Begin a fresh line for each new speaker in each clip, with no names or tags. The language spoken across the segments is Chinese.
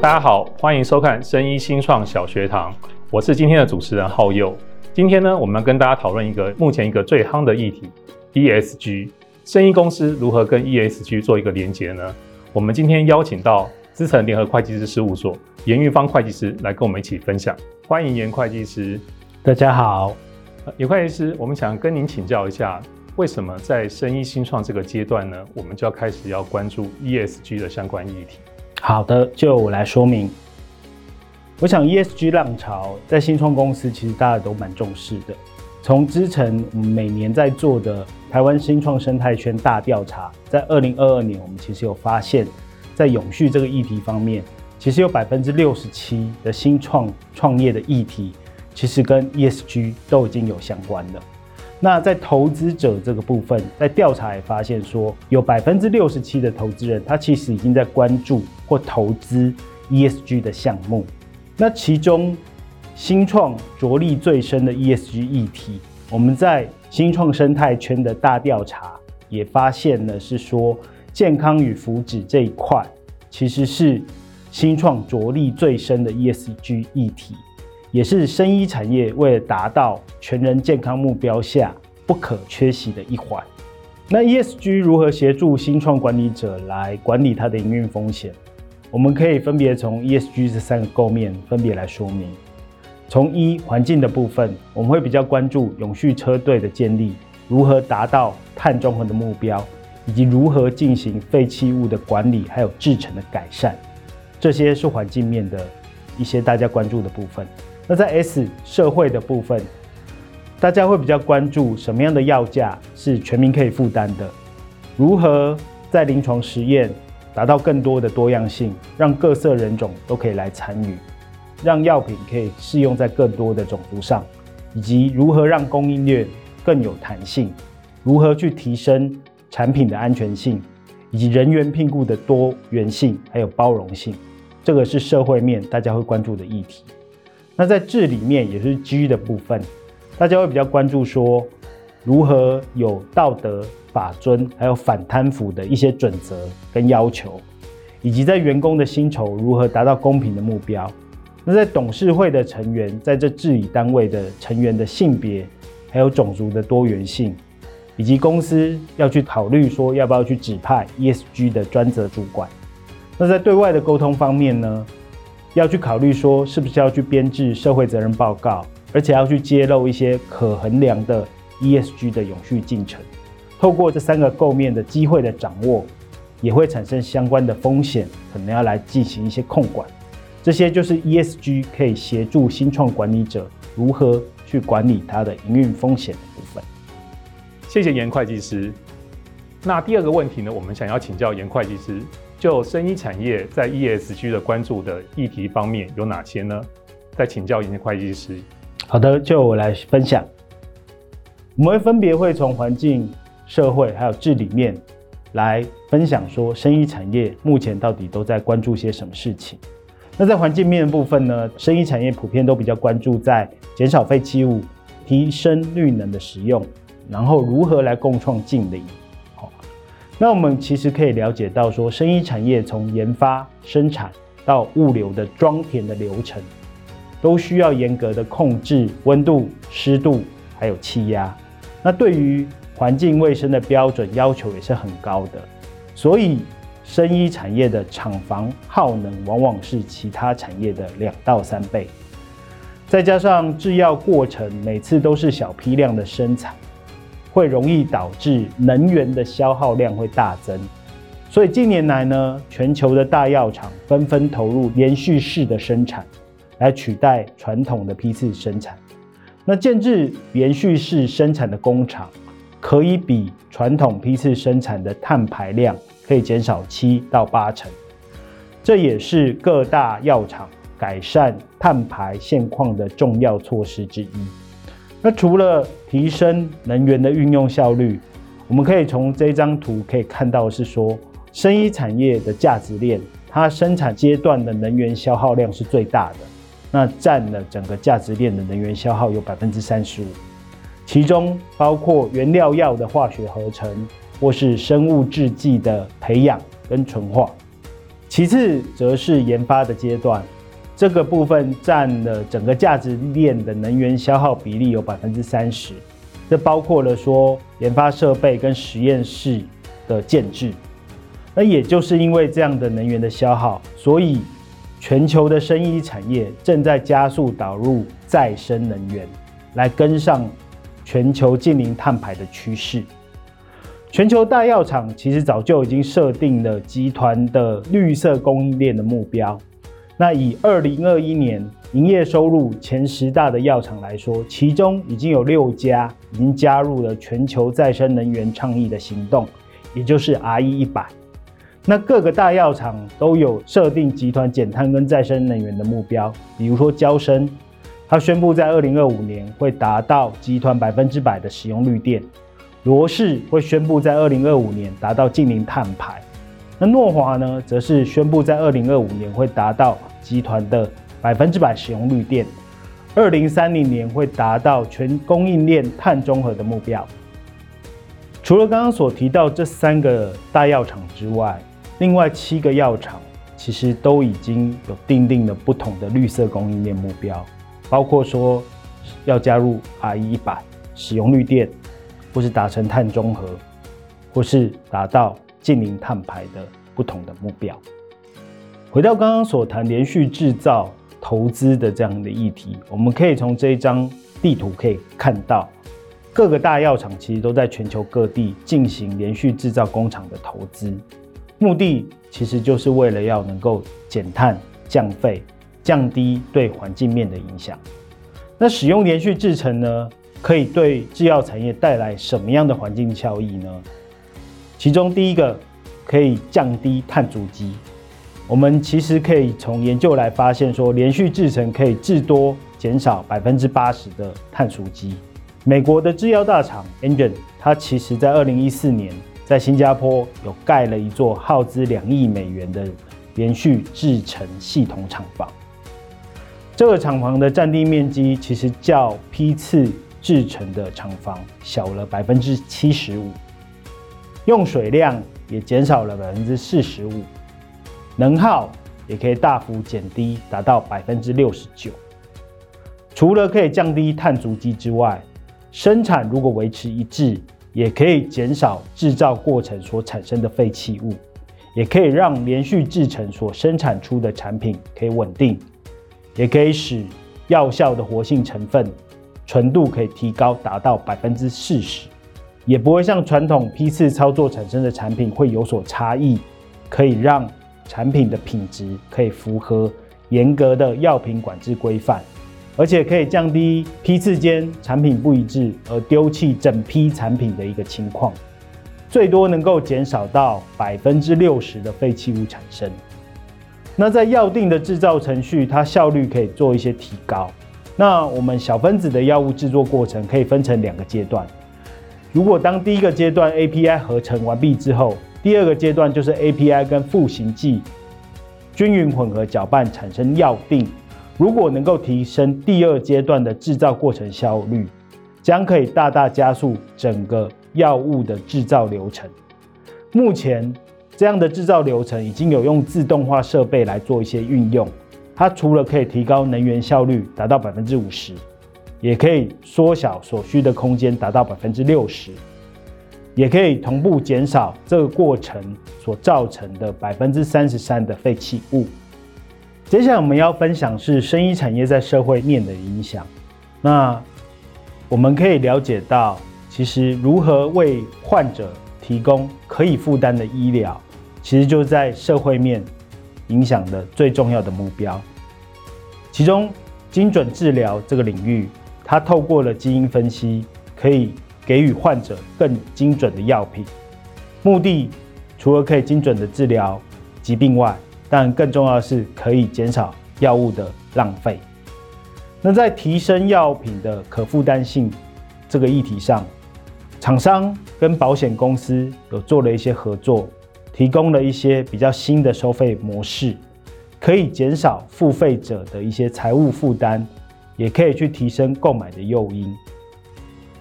大家好，欢迎收看生医新创小学堂，我是今天的主持人浩佑。今天呢，我们要跟大家讨论一个目前一个最夯的议题 ——ESG。生医公司如何跟 ESG 做一个连结呢？我们今天邀请到资诚联合会计师事务所严玉芳会计师来跟我们一起分享。欢迎严会计师。
大家好，
严会计师，我们想跟您请教一下，为什么在生医新创这个阶段呢，我们就要开始要关注 ESG 的相关议题？
好的，就我来说明。我想 ESG 浪潮在新创公司其实大家都蛮重视的。从之前我们每年在做的台湾新创生态圈大调查，在二零二二年，我们其实有发现，在永续这个议题方面，其实有百分之六十七的新创创业的议题，其实跟 ESG 都已经有相关的。那在投资者这个部分，在调查也发现说，有百分之六十七的投资人，他其实已经在关注或投资 ESG 的项目。那其中新创着力最深的 ESG 议题，我们在新创生态圈的大调查也发现呢，是说健康与福祉这一块，其实是新创着力最深的 ESG 议题。也是生医产业为了达到全人健康目标下不可缺席的一环。那 ESG 如何协助新创管理者来管理它的营运风险？我们可以分别从 ESG 这三个构面分别来说明。从一环境的部分，我们会比较关注永续车队的建立，如何达到碳中和的目标，以及如何进行废弃物的管理，还有制程的改善。这些是环境面的一些大家关注的部分。那在 S 社会的部分，大家会比较关注什么样的药价是全民可以负担的？如何在临床实验达到更多的多样性，让各色人种都可以来参与，让药品可以适用在更多的种族上，以及如何让供应链更有弹性？如何去提升产品的安全性，以及人员聘雇的多元性还有包容性？这个是社会面大家会关注的议题。那在治理面也是 G 的部分，大家会比较关注说，如何有道德法遵，还有反贪腐的一些准则跟要求，以及在员工的薪酬如何达到公平的目标。那在董事会的成员，在这治理单位的成员的性别，还有种族的多元性，以及公司要去考虑说要不要去指派 ESG 的专责主管。那在对外的沟通方面呢？要去考虑说，是不是要去编制社会责任报告，而且要去揭露一些可衡量的 ESG 的永续进程。透过这三个构面的机会的掌握，也会产生相关的风险，可能要来进行一些控管。这些就是 ESG 可以协助新创管理者如何去管理它的营运风险的部分。
谢谢严会计师。那第二个问题呢，我们想要请教严会计师。就生医产业在 ESG 的关注的议题方面有哪些呢？再请教颜会计师。
好的，就我来分享。我们分别会从环境、社会还有治理面来分享，说生医产业目前到底都在关注些什么事情。那在环境面的部分呢，生医产业普遍都比较关注在减少废弃物、提升绿能的使用，然后如何来共创净零。那我们其实可以了解到，说生医产业从研发、生产到物流的装填的流程，都需要严格的控制温度、湿度还有气压。那对于环境卫生的标准要求也是很高的，所以生医产业的厂房耗能往往是其他产业的两到三倍。再加上制药过程每次都是小批量的生产。会容易导致能源的消耗量会大增，所以近年来呢，全球的大药厂纷纷投入连续式的生产，来取代传统的批次生产。那建置连续式生产的工厂，可以比传统批次生产的碳排量可以减少七到八成，这也是各大药厂改善碳排现况的重要措施之一。那除了提升能源的运用效率，我们可以从这张图可以看到是说，生医产业的价值链，它生产阶段的能源消耗量是最大的，那占了整个价值链的能源消耗有百分之三十五，其中包括原料药的化学合成或是生物制剂的培养跟纯化。其次则是研发的阶段，这个部分占了整个价值链的能源消耗比例有百分之三十，这包括了说研发设备跟实验室的建置。那也就是因为这样的能源的消耗，所以全球的生医产业正在加速导入再生能源，来跟上全球净零碳排的趋势。全球大药厂其实早就已经设定了集团的绿色供应链的目标。那以二零二一年营业收入前十大的药厂来说，其中已经有六家已经加入了全球再生能源倡议的行动，也就是 RE 一百。那各个大药厂都有设定集团减碳跟再生能源的目标，比如说交生，它宣布在二零二五年会达到集团百分之百的使用绿电。罗氏会宣布在二零二五年达到净零碳排，那诺华呢，则是宣布在二零二五年会达到集团的百分之百使用绿电，二零三零年会达到全供应链碳中和的目标。除了刚刚所提到这三个大药厂之外，另外七个药厂其实都已经有订定了不同的绿色供应链目标，包括说要加入 RE 一百，使用绿电。或是达成碳中和，或是达到净零碳排的不同的目标。回到刚刚所谈连续制造投资的这样的议题，我们可以从这一张地图可以看到，各个大药厂其实都在全球各地进行连续制造工厂的投资，目的其实就是为了要能够减碳、降费、降低对环境面的影响。那使用连续制程呢？可以对制药产业带来什么样的环境效益呢？其中第一个可以降低碳足迹。我们其实可以从研究来发现，说连续制程可以至多减少百分之八十的碳足迹。美国的制药大厂 Amgen，它其实在二零一四年在新加坡有盖了一座耗资两亿美元的连续制程系统厂房。这个厂房的占地面积其实较批次。制程的厂房小了百分之七十五，用水量也减少了百分之四十五，能耗也可以大幅减低，达到百分之六十九。除了可以降低碳足迹之外，生产如果维持一致，也可以减少制造过程所产生的废弃物，也可以让连续制成所生产出的产品可以稳定，也可以使药效的活性成分。纯度可以提高，达到百分之四十，也不会像传统批次操作产生的产品会有所差异，可以让产品的品质可以符合严格的药品管制规范，而且可以降低批次间产品不一致而丢弃整批产品的一个情况，最多能够减少到百分之六十的废弃物产生。那在药定的制造程序，它效率可以做一些提高。那我们小分子的药物制作过程可以分成两个阶段。如果当第一个阶段 API 合成完毕之后，第二个阶段就是 API 跟赋形剂均匀混合搅拌产生药定。如果能够提升第二阶段的制造过程效率，将可以大大加速整个药物的制造流程。目前这样的制造流程已经有用自动化设备来做一些运用。它除了可以提高能源效率达到百分之五十，也可以缩小所需的空间达到百分之六十，也可以同步减少这个过程所造成的百分之三十三的废弃物。接下来我们要分享是生医产业在社会面的影响。那我们可以了解到，其实如何为患者提供可以负担的医疗，其实就在社会面。影响的最重要的目标，其中精准治疗这个领域，它透过了基因分析，可以给予患者更精准的药品。目的除了可以精准的治疗疾病外，但更重要的是可以减少药物的浪费。那在提升药品的可负担性这个议题上，厂商跟保险公司有做了一些合作。提供了一些比较新的收费模式，可以减少付费者的一些财务负担，也可以去提升购买的诱因。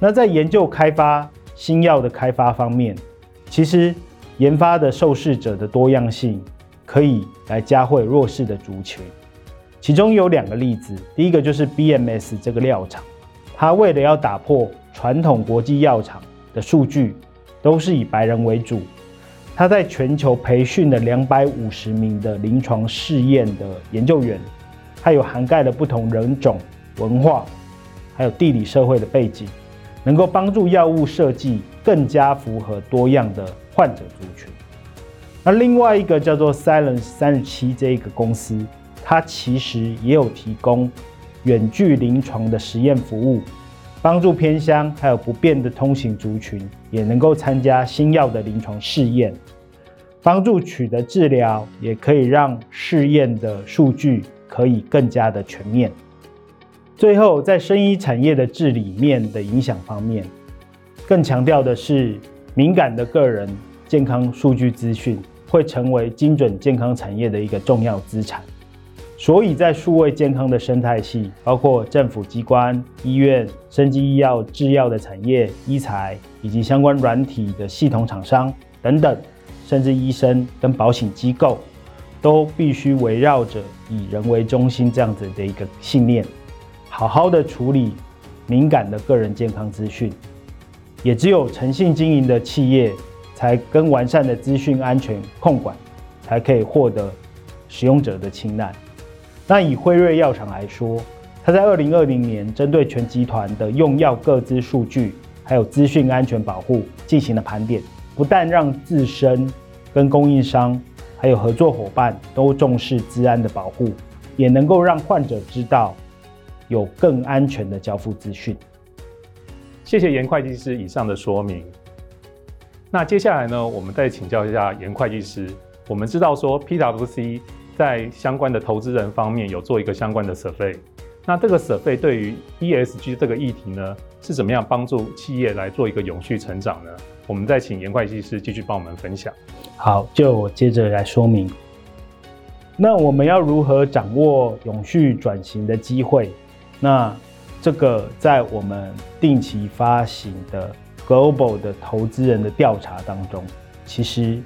那在研究开发新药的开发方面，其实研发的受试者的多样性可以来加惠弱势的族群。其中有两个例子，第一个就是 BMS 这个药厂，它为了要打破传统国际药厂的数据都是以白人为主，它在全球培训了两百五十名的临床试验的研究员，还有涵盖了不同人种、文化，还有地理社会的背景，能够帮助药物设计更加符合多样的患者族群。那另外一个叫做 Silence 三十七这一个公司。它其实也有提供远距临床的实验服务，帮助偏乡还有不便的通行族群也能够参加新药的临床试验，帮助取得治疗，也可以让试验的数据可以更加的全面。最后，在生医产业的治理面的影响方面，更强调的是敏感的个人健康数据资讯会成为精准健康产业的一个重要资产。所以在数位健康的生态系，包括政府机关、医院、生技医药、制药的产业、医材以及相关软体的系统厂商等等，甚至医生跟保险机构，都必须围绕着以人为中心这样子的一个信念，好好的处理敏感的个人健康资讯。也只有诚信经营的企业，才跟完善的资讯安全控管，才可以获得使用者的青睐。那以辉瑞药厂来说，它在二零二零年针对全集团的用药个资数据，还有资讯安全保护进行了盘点，不但让自身跟供应商还有合作伙伴都重视资安的保护，也能够让患者知道有更安全的交付资讯。
谢谢严会计师以上的说明。那接下来呢，我们再请教一下严会计师。我们知道说 PwC。在相关的投资人方面有做一个相关的 survey，那这个 survey 对于 ESG 这个议题呢，是怎么样帮助企业来做一个永续成长呢？我们再请严会计师继续帮我们分享。
好，就我接着来说明。那我们要如何掌握永续转型的机会？那这个在我们定期发行的 Global 的投资人的调查当中，其实。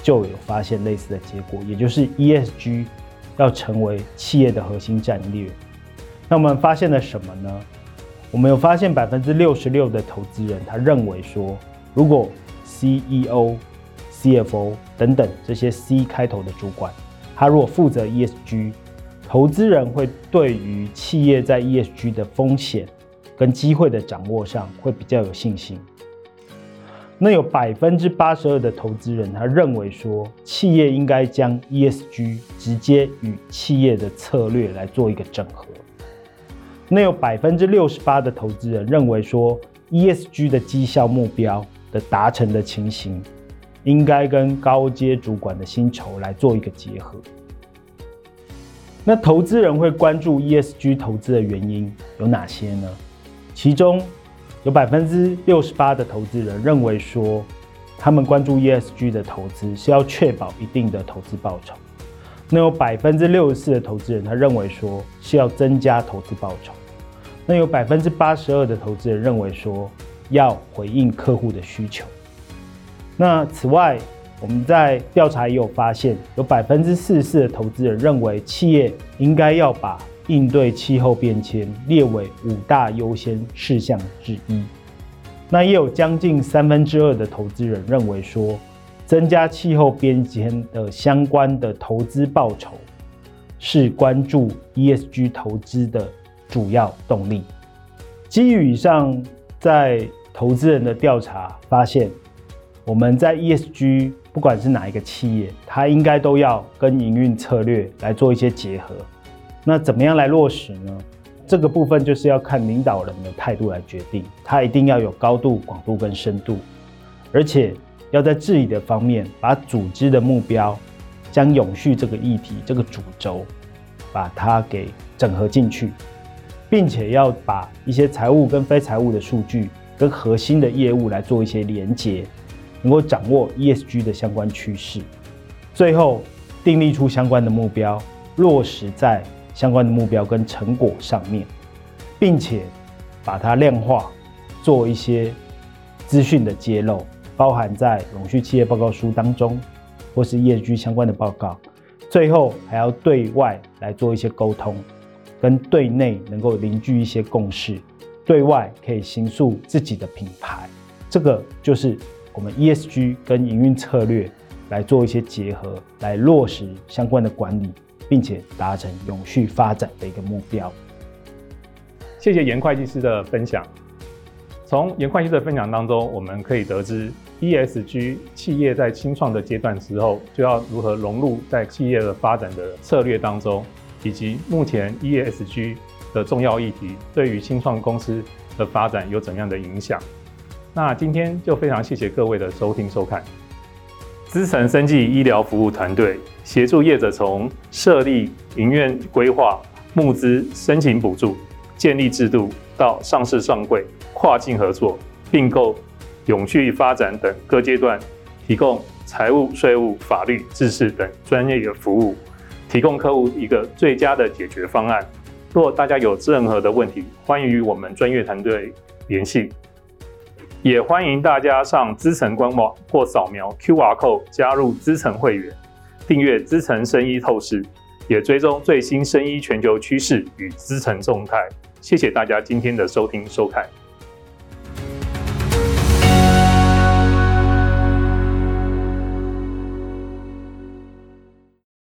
就有发现类似的结果，也就是 ESG 要成为企业的核心战略。那我们发现了什么呢？我们有发现百分之六十六的投资人，他认为说，如果 CEO、CFO 等等这些 C 开头的主管，他如果负责 ESG，投资人会对于企业在 ESG 的风险跟机会的掌握上会比较有信心。那有百分之八十二的投资人，他认为说，企业应该将 ESG 直接与企业的策略来做一个整合。那有百分之六十八的投资人认为说，ESG 的绩效目标的达成的情形，应该跟高阶主管的薪酬来做一个结合。那投资人会关注 ESG 投资的原因有哪些呢？其中，有百分之六十八的投资人认为说，他们关注 ESG 的投资是要确保一定的投资报酬。那有百分之六十四的投资人他认为说是要增加投资报酬。那有百分之八十二的投资人认为说要回应客户的需求。那此外，我们在调查也有发现，有百分之四十四的投资人认为企业应该要把应对气候变迁列为五大优先事项之一，那也有将近三分之二的投资人认为说，增加气候变迁的相关的投资报酬是关注 ESG 投资的主要动力。基于以上，在投资人的调查发现，我们在 ESG 不管是哪一个企业，它应该都要跟营运策略来做一些结合。那怎么样来落实呢？这个部分就是要看领导人的态度来决定。他一定要有高度、广度跟深度，而且要在治理的方面，把组织的目标，将永续这个议题、这个主轴，把它给整合进去，并且要把一些财务跟非财务的数据，跟核心的业务来做一些连接，能够掌握 ESG 的相关趋势，最后订立出相关的目标，落实在。相关的目标跟成果上面，并且把它量化，做一些资讯的揭露，包含在永续企业报告书当中，或是 ESG 相关的报告，最后还要对外来做一些沟通，跟对内能够凝聚一些共识，对外可以形塑自己的品牌。这个就是我们 ESG 跟营运策略来做一些结合，来落实相关的管理，并且达成永续发展的一个目标。
谢谢严会计师的分享。从严会计师的分享当中，我们可以得知，ESG 企业在清创的阶段时候，就要如何融入在企业的发展的策略当中，以及目前 ESG 的重要议题对于清创公司的发展有怎样的影响。那今天就非常谢谢各位的收听收看。资诚生技医疗服务团队协助业者从设立营运规划、募资、申请补助、建立制度到上市上柜、跨境合作、并购、永续发展等各阶段，提供财务、税务、法律、知识等专业的服务，提供客户一个最佳的解决方案。若大家有任何的问题，欢迎与我们专业团队联系。也欢迎大家上资诚官网或扫描 QR Code 加入资诚会员，订阅资诚生医透视，也追踪最新生医全球趋势与资诚动态。谢谢大家今天的收听收看。